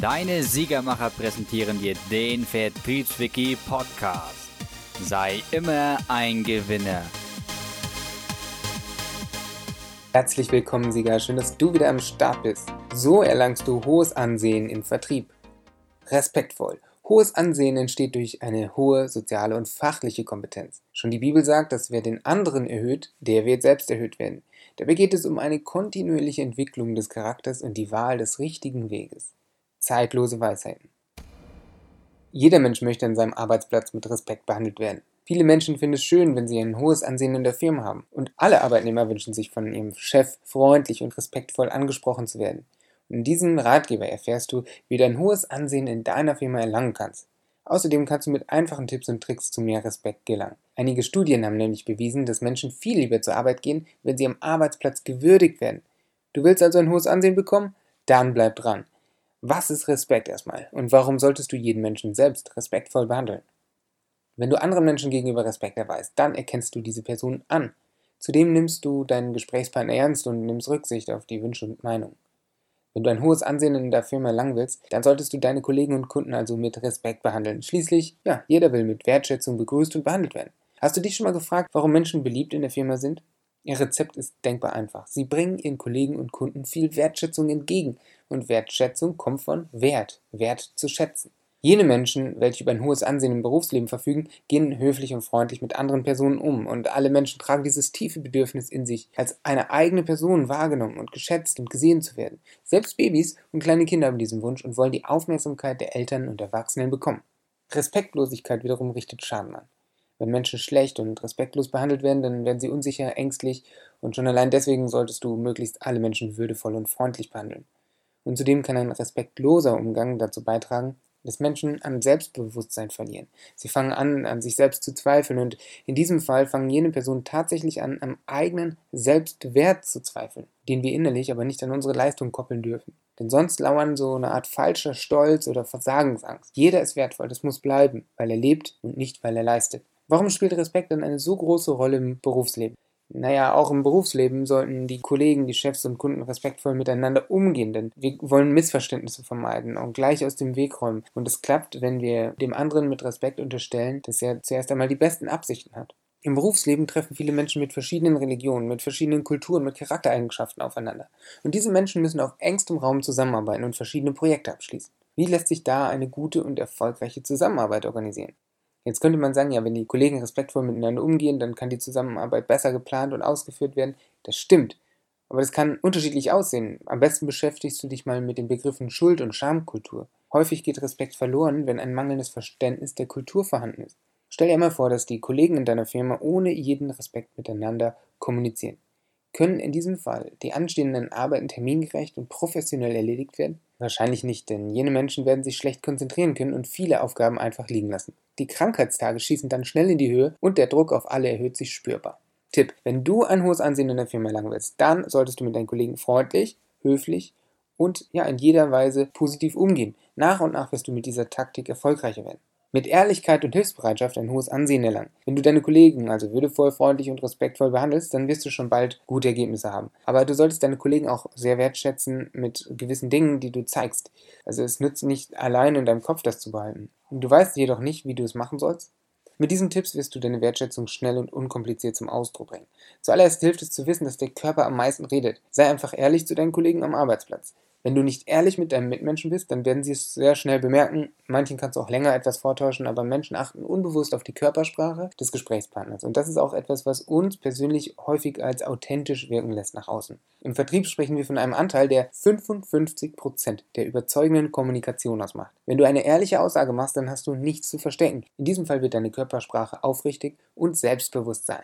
Deine Siegermacher präsentieren dir den Vertriebswiki Podcast. Sei immer ein Gewinner. Herzlich willkommen, Sieger. Schön, dass du wieder am Start bist. So erlangst du hohes Ansehen im Vertrieb. Respektvoll. Hohes Ansehen entsteht durch eine hohe soziale und fachliche Kompetenz. Schon die Bibel sagt, dass wer den anderen erhöht, der wird selbst erhöht werden. Dabei geht es um eine kontinuierliche Entwicklung des Charakters und die Wahl des richtigen Weges zeitlose Weisheiten. Jeder Mensch möchte an seinem Arbeitsplatz mit Respekt behandelt werden. Viele Menschen finden es schön, wenn sie ein hohes Ansehen in der Firma haben. Und alle Arbeitnehmer wünschen sich von ihrem Chef freundlich und respektvoll angesprochen zu werden. Und in diesem Ratgeber erfährst du, wie du ein hohes Ansehen in deiner Firma erlangen kannst. Außerdem kannst du mit einfachen Tipps und Tricks zu mehr Respekt gelangen. Einige Studien haben nämlich bewiesen, dass Menschen viel lieber zur Arbeit gehen, wenn sie am Arbeitsplatz gewürdigt werden. Du willst also ein hohes Ansehen bekommen? Dann bleib dran. Was ist Respekt erstmal? Und warum solltest du jeden Menschen selbst respektvoll behandeln? Wenn du anderen Menschen gegenüber Respekt erweist, dann erkennst du diese Person an. Zudem nimmst du deinen Gesprächspartner ernst und nimmst Rücksicht auf die Wünsche und Meinungen. Wenn du ein hohes Ansehen in der Firma erlangen willst, dann solltest du deine Kollegen und Kunden also mit Respekt behandeln. Schließlich, ja, jeder will mit Wertschätzung begrüßt und behandelt werden. Hast du dich schon mal gefragt, warum Menschen beliebt in der Firma sind? Ihr Rezept ist denkbar einfach. Sie bringen ihren Kollegen und Kunden viel Wertschätzung entgegen. Und Wertschätzung kommt von Wert, Wert zu schätzen. Jene Menschen, welche über ein hohes Ansehen im Berufsleben verfügen, gehen höflich und freundlich mit anderen Personen um. Und alle Menschen tragen dieses tiefe Bedürfnis in sich, als eine eigene Person wahrgenommen und geschätzt und gesehen zu werden. Selbst Babys und kleine Kinder haben diesen Wunsch und wollen die Aufmerksamkeit der Eltern und Erwachsenen bekommen. Respektlosigkeit wiederum richtet Schaden an. Wenn Menschen schlecht und respektlos behandelt werden, dann werden sie unsicher, ängstlich und schon allein deswegen solltest du möglichst alle Menschen würdevoll und freundlich behandeln. Und zudem kann ein respektloser Umgang dazu beitragen, dass Menschen an Selbstbewusstsein verlieren. Sie fangen an, an sich selbst zu zweifeln und in diesem Fall fangen jene Personen tatsächlich an, am eigenen Selbstwert zu zweifeln, den wir innerlich aber nicht an unsere Leistung koppeln dürfen. Denn sonst lauern so eine Art falscher Stolz oder Versagensangst. Jeder ist wertvoll, das muss bleiben, weil er lebt und nicht, weil er leistet. Warum spielt Respekt dann eine so große Rolle im Berufsleben? Naja, auch im Berufsleben sollten die Kollegen, die Chefs und Kunden respektvoll miteinander umgehen, denn wir wollen Missverständnisse vermeiden und gleich aus dem Weg räumen. Und es klappt, wenn wir dem anderen mit Respekt unterstellen, dass er zuerst einmal die besten Absichten hat. Im Berufsleben treffen viele Menschen mit verschiedenen Religionen, mit verschiedenen Kulturen, mit Charaktereigenschaften aufeinander. Und diese Menschen müssen auf engstem Raum zusammenarbeiten und verschiedene Projekte abschließen. Wie lässt sich da eine gute und erfolgreiche Zusammenarbeit organisieren? Jetzt könnte man sagen, ja, wenn die Kollegen respektvoll miteinander umgehen, dann kann die Zusammenarbeit besser geplant und ausgeführt werden. Das stimmt. Aber das kann unterschiedlich aussehen. Am besten beschäftigst du dich mal mit den Begriffen Schuld- und Schamkultur. Häufig geht Respekt verloren, wenn ein mangelndes Verständnis der Kultur vorhanden ist. Stell dir mal vor, dass die Kollegen in deiner Firma ohne jeden Respekt miteinander kommunizieren. Können in diesem Fall die anstehenden Arbeiten termingerecht und professionell erledigt werden? Wahrscheinlich nicht, denn jene Menschen werden sich schlecht konzentrieren können und viele Aufgaben einfach liegen lassen. Die Krankheitstage schießen dann schnell in die Höhe und der Druck auf alle erhöht sich spürbar. Tipp: Wenn du ein hohes Ansehen in der Firma erlangen willst, dann solltest du mit deinen Kollegen freundlich, höflich und ja in jeder Weise positiv umgehen. Nach und nach wirst du mit dieser Taktik erfolgreicher werden mit Ehrlichkeit und Hilfsbereitschaft ein hohes Ansehen erlangen. Wenn du deine Kollegen also würdevoll, freundlich und respektvoll behandelst, dann wirst du schon bald gute Ergebnisse haben. Aber du solltest deine Kollegen auch sehr wertschätzen mit gewissen Dingen, die du zeigst. Also es nützt nicht allein in deinem Kopf das zu behalten. Du weißt jedoch nicht, wie du es machen sollst. Mit diesen Tipps wirst du deine Wertschätzung schnell und unkompliziert zum Ausdruck bringen. Zuallererst hilft es zu wissen, dass der Körper am meisten redet. Sei einfach ehrlich zu deinen Kollegen am Arbeitsplatz. Wenn du nicht ehrlich mit deinem Mitmenschen bist, dann werden sie es sehr schnell bemerken. Manchen kannst du auch länger etwas vortäuschen, aber Menschen achten unbewusst auf die Körpersprache des Gesprächspartners. Und das ist auch etwas, was uns persönlich häufig als authentisch wirken lässt nach außen. Im Vertrieb sprechen wir von einem Anteil, der 55% der überzeugenden Kommunikation ausmacht. Wenn du eine ehrliche Aussage machst, dann hast du nichts zu verstecken. In diesem Fall wird deine Körpersprache aufrichtig und selbstbewusst sein.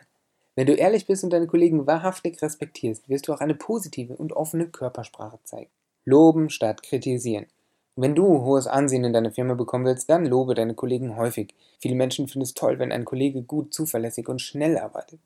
Wenn du ehrlich bist und deine Kollegen wahrhaftig respektierst, wirst du auch eine positive und offene Körpersprache zeigen. Loben statt kritisieren. Wenn du hohes Ansehen in deiner Firma bekommen willst, dann lobe deine Kollegen häufig. Viele Menschen finden es toll, wenn ein Kollege gut, zuverlässig und schnell arbeitet.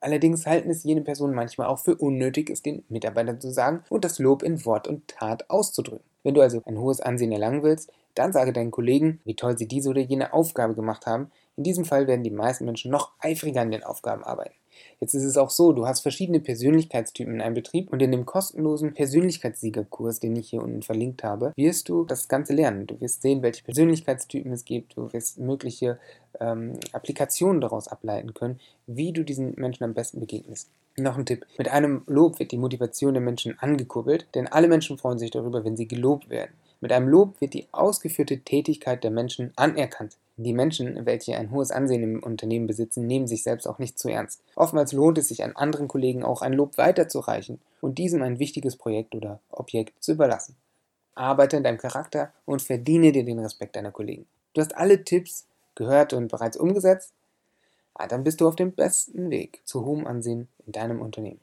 Allerdings halten es jene Personen manchmal auch für unnötig, es den Mitarbeitern zu sagen und das Lob in Wort und Tat auszudrücken. Wenn du also ein hohes Ansehen erlangen willst, dann sage deinen Kollegen, wie toll sie diese oder jene Aufgabe gemacht haben, In diesem Fall werden die meisten Menschen noch eifriger an den Aufgaben arbeiten. Jetzt ist es auch so, du hast verschiedene Persönlichkeitstypen in einem Betrieb und in dem kostenlosen Persönlichkeitssiegerkurs, den ich hier unten verlinkt habe, wirst du das Ganze lernen. Du wirst sehen, welche Persönlichkeitstypen es gibt, du wirst mögliche ähm, Applikationen daraus ableiten können, wie du diesen Menschen am besten begegnest. Noch ein Tipp. Mit einem Lob wird die Motivation der Menschen angekurbelt, denn alle Menschen freuen sich darüber, wenn sie gelobt werden. Mit einem Lob wird die ausgeführte Tätigkeit der Menschen anerkannt. Die Menschen, welche ein hohes Ansehen im Unternehmen besitzen, nehmen sich selbst auch nicht zu ernst. Oftmals lohnt es sich an anderen Kollegen auch ein Lob weiterzureichen und diesem ein wichtiges Projekt oder Objekt zu überlassen. Arbeite an deinem Charakter und verdiene dir den Respekt deiner Kollegen. Du hast alle Tipps gehört und bereits umgesetzt? Ah, dann bist du auf dem besten Weg zu hohem Ansehen in deinem Unternehmen.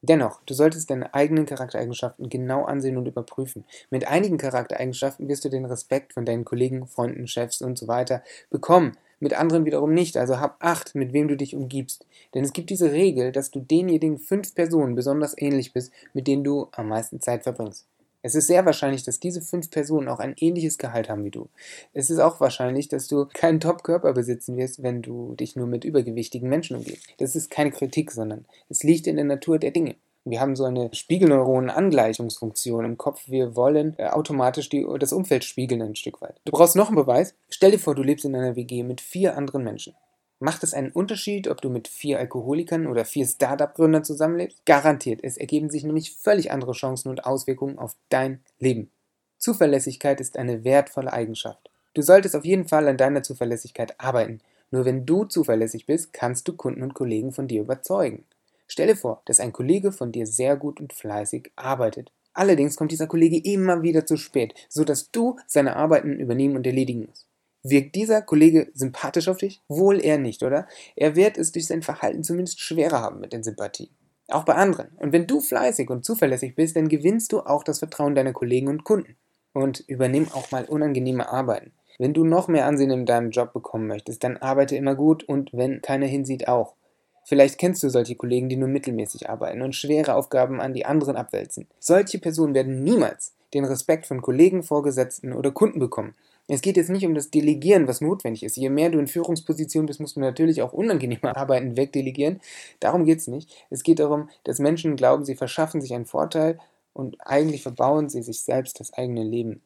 Dennoch, du solltest deine eigenen Charaktereigenschaften genau ansehen und überprüfen. Mit einigen Charaktereigenschaften wirst du den Respekt von deinen Kollegen, Freunden, Chefs und so weiter bekommen. Mit anderen wiederum nicht, also hab Acht, mit wem du dich umgibst. Denn es gibt diese Regel, dass du denjenigen fünf Personen besonders ähnlich bist, mit denen du am meisten Zeit verbringst. Es ist sehr wahrscheinlich, dass diese fünf Personen auch ein ähnliches Gehalt haben wie du. Es ist auch wahrscheinlich, dass du keinen Top-Körper besitzen wirst, wenn du dich nur mit übergewichtigen Menschen umgibst. Das ist keine Kritik, sondern es liegt in der Natur der Dinge. Wir haben so eine Spiegelneuronen-Angleichungsfunktion im Kopf. Wir wollen äh, automatisch die, das Umfeld spiegeln ein Stück weit. Du brauchst noch einen Beweis. Stell dir vor, du lebst in einer WG mit vier anderen Menschen. Macht es einen Unterschied, ob du mit vier Alkoholikern oder vier Startup-Gründern zusammenlebst? Garantiert, es ergeben sich nämlich völlig andere Chancen und Auswirkungen auf dein Leben. Zuverlässigkeit ist eine wertvolle Eigenschaft. Du solltest auf jeden Fall an deiner Zuverlässigkeit arbeiten. Nur wenn du zuverlässig bist, kannst du Kunden und Kollegen von dir überzeugen. Stelle vor, dass ein Kollege von dir sehr gut und fleißig arbeitet. Allerdings kommt dieser Kollege immer wieder zu spät, sodass du seine Arbeiten übernehmen und erledigen musst. Wirkt dieser Kollege sympathisch auf dich? Wohl eher nicht, oder? Er wird es durch sein Verhalten zumindest schwerer haben mit den Sympathien. Auch bei anderen. Und wenn du fleißig und zuverlässig bist, dann gewinnst du auch das Vertrauen deiner Kollegen und Kunden. Und übernimm auch mal unangenehme Arbeiten. Wenn du noch mehr Ansehen in deinem Job bekommen möchtest, dann arbeite immer gut und wenn keiner hinsieht, auch. Vielleicht kennst du solche Kollegen, die nur mittelmäßig arbeiten und schwere Aufgaben an die anderen abwälzen. Solche Personen werden niemals den Respekt von Kollegen, Vorgesetzten oder Kunden bekommen. Es geht jetzt nicht um das Delegieren, was notwendig ist. Je mehr du in Führungsposition bist, musst du natürlich auch unangenehme Arbeiten wegdelegieren. Darum geht es nicht. Es geht darum, dass Menschen glauben, sie verschaffen sich einen Vorteil und eigentlich verbauen sie sich selbst das eigene Leben.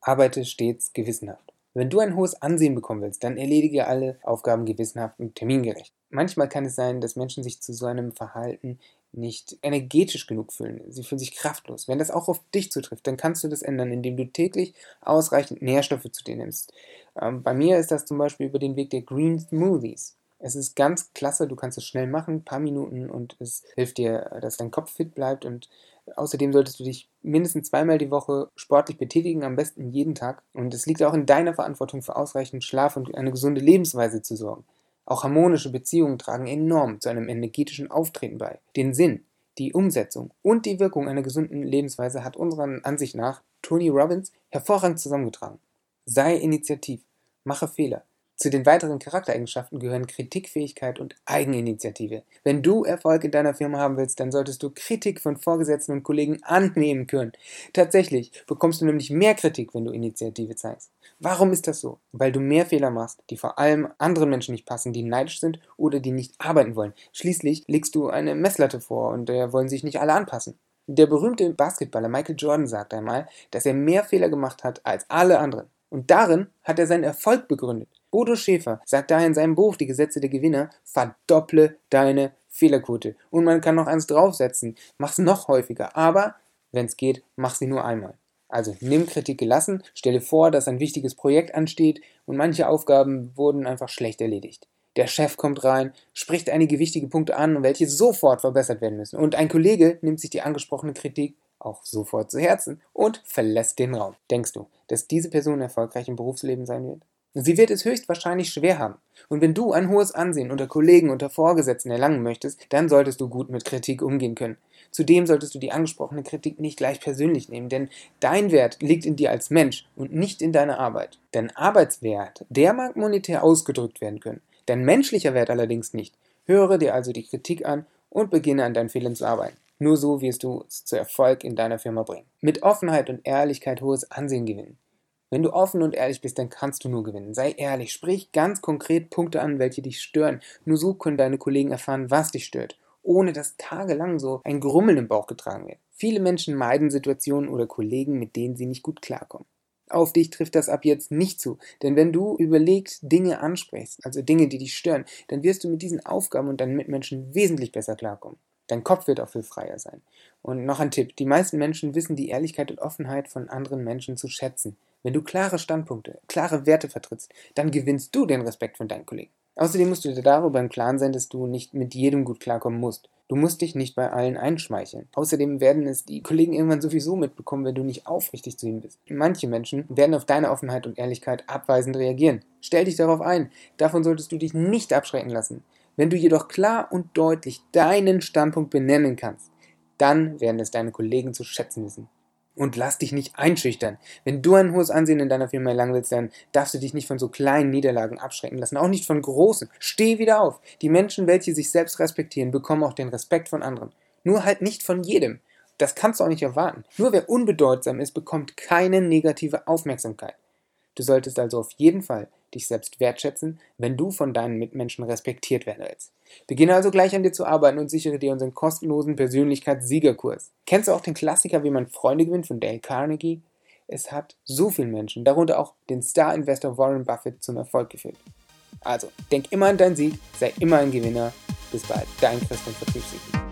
Arbeite stets gewissenhaft. Wenn du ein hohes Ansehen bekommen willst, dann erledige alle Aufgaben gewissenhaft und termingerecht. Manchmal kann es sein, dass Menschen sich zu so einem Verhalten nicht energetisch genug fühlen. Sie fühlen sich kraftlos. Wenn das auch auf dich zutrifft, dann kannst du das ändern, indem du täglich ausreichend Nährstoffe zu dir nimmst. Ähm, bei mir ist das zum Beispiel über den Weg der Green Smoothies. Es ist ganz klasse, du kannst es schnell machen, ein paar Minuten und es hilft dir, dass dein Kopf fit bleibt und außerdem solltest du dich mindestens zweimal die Woche sportlich betätigen, am besten jeden Tag. Und es liegt auch in deiner Verantwortung, für ausreichend Schlaf und eine gesunde Lebensweise zu sorgen. Auch harmonische Beziehungen tragen enorm zu einem energetischen Auftreten bei. Den Sinn, die Umsetzung und die Wirkung einer gesunden Lebensweise hat unserer Ansicht nach Tony Robbins hervorragend zusammengetragen. Sei initiativ, mache Fehler, zu den weiteren Charaktereigenschaften gehören Kritikfähigkeit und Eigeninitiative. Wenn du Erfolg in deiner Firma haben willst, dann solltest du Kritik von Vorgesetzten und Kollegen annehmen können. Tatsächlich bekommst du nämlich mehr Kritik, wenn du Initiative zeigst. Warum ist das so? Weil du mehr Fehler machst, die vor allem anderen Menschen nicht passen, die neidisch sind oder die nicht arbeiten wollen. Schließlich legst du eine Messlatte vor und der wollen sich nicht alle anpassen. Der berühmte Basketballer Michael Jordan sagt einmal, dass er mehr Fehler gemacht hat als alle anderen. Und darin hat er seinen Erfolg begründet. Bodo Schäfer sagt daher in seinem Buch Die Gesetze der Gewinner, verdopple deine Fehlerquote. Und man kann noch eins draufsetzen, mach's noch häufiger, aber wenn es geht, mach sie nur einmal. Also nimm Kritik gelassen, stelle vor, dass ein wichtiges Projekt ansteht und manche Aufgaben wurden einfach schlecht erledigt. Der Chef kommt rein, spricht einige wichtige Punkte an, welche sofort verbessert werden müssen. Und ein Kollege nimmt sich die angesprochene Kritik auch sofort zu Herzen und verlässt den Raum. Denkst du, dass diese Person erfolgreich im Berufsleben sein wird? Sie wird es höchstwahrscheinlich schwer haben. Und wenn du ein hohes Ansehen unter Kollegen, unter Vorgesetzten erlangen möchtest, dann solltest du gut mit Kritik umgehen können. Zudem solltest du die angesprochene Kritik nicht gleich persönlich nehmen, denn dein Wert liegt in dir als Mensch und nicht in deiner Arbeit. Dein Arbeitswert, der mag monetär ausgedrückt werden können, dein menschlicher Wert allerdings nicht. Höre dir also die Kritik an und beginne an deinen Fehlern zu arbeiten. Nur so wirst du es zu Erfolg in deiner Firma bringen. Mit Offenheit und Ehrlichkeit hohes Ansehen gewinnen. Wenn du offen und ehrlich bist, dann kannst du nur gewinnen. Sei ehrlich, sprich ganz konkret Punkte an, welche dich stören. Nur so können deine Kollegen erfahren, was dich stört, ohne dass tagelang so ein Grummeln im Bauch getragen wird. Viele Menschen meiden Situationen oder Kollegen, mit denen sie nicht gut klarkommen. Auf dich trifft das ab jetzt nicht zu, denn wenn du überlegt Dinge ansprichst, also Dinge, die dich stören, dann wirst du mit diesen Aufgaben und deinen Mitmenschen wesentlich besser klarkommen. Dein Kopf wird auch viel freier sein. Und noch ein Tipp, die meisten Menschen wissen die Ehrlichkeit und Offenheit von anderen Menschen zu schätzen. Wenn du klare Standpunkte, klare Werte vertrittst, dann gewinnst du den Respekt von deinen Kollegen. Außerdem musst du dir darüber im Klaren sein, dass du nicht mit jedem gut klarkommen musst. Du musst dich nicht bei allen einschmeicheln. Außerdem werden es die Kollegen irgendwann sowieso mitbekommen, wenn du nicht aufrichtig zu ihnen bist. Manche Menschen werden auf deine Offenheit und Ehrlichkeit abweisend reagieren. Stell dich darauf ein. Davon solltest du dich nicht abschrecken lassen. Wenn du jedoch klar und deutlich deinen Standpunkt benennen kannst, dann werden es deine Kollegen zu schätzen wissen. Und lass dich nicht einschüchtern. Wenn du ein hohes Ansehen in deiner Firma erlangen willst, dann darfst du dich nicht von so kleinen Niederlagen abschrecken lassen, auch nicht von großen. Steh wieder auf. Die Menschen, welche sich selbst respektieren, bekommen auch den Respekt von anderen. Nur halt nicht von jedem. Das kannst du auch nicht erwarten. Nur wer unbedeutsam ist, bekommt keine negative Aufmerksamkeit. Du solltest also auf jeden Fall dich selbst wertschätzen, wenn du von deinen Mitmenschen respektiert werden willst. Beginne also gleich an dir zu arbeiten und sichere dir unseren kostenlosen Persönlichkeitssiegerkurs. Kennst du auch den Klassiker Wie man Freunde gewinnt von Dale Carnegie? Es hat so viele Menschen, darunter auch den Star-Investor Warren Buffett, zum Erfolg geführt. Also, denk immer an deinen Sieg, sei immer ein Gewinner. Bis bald, dein Christian Vertriebswiki.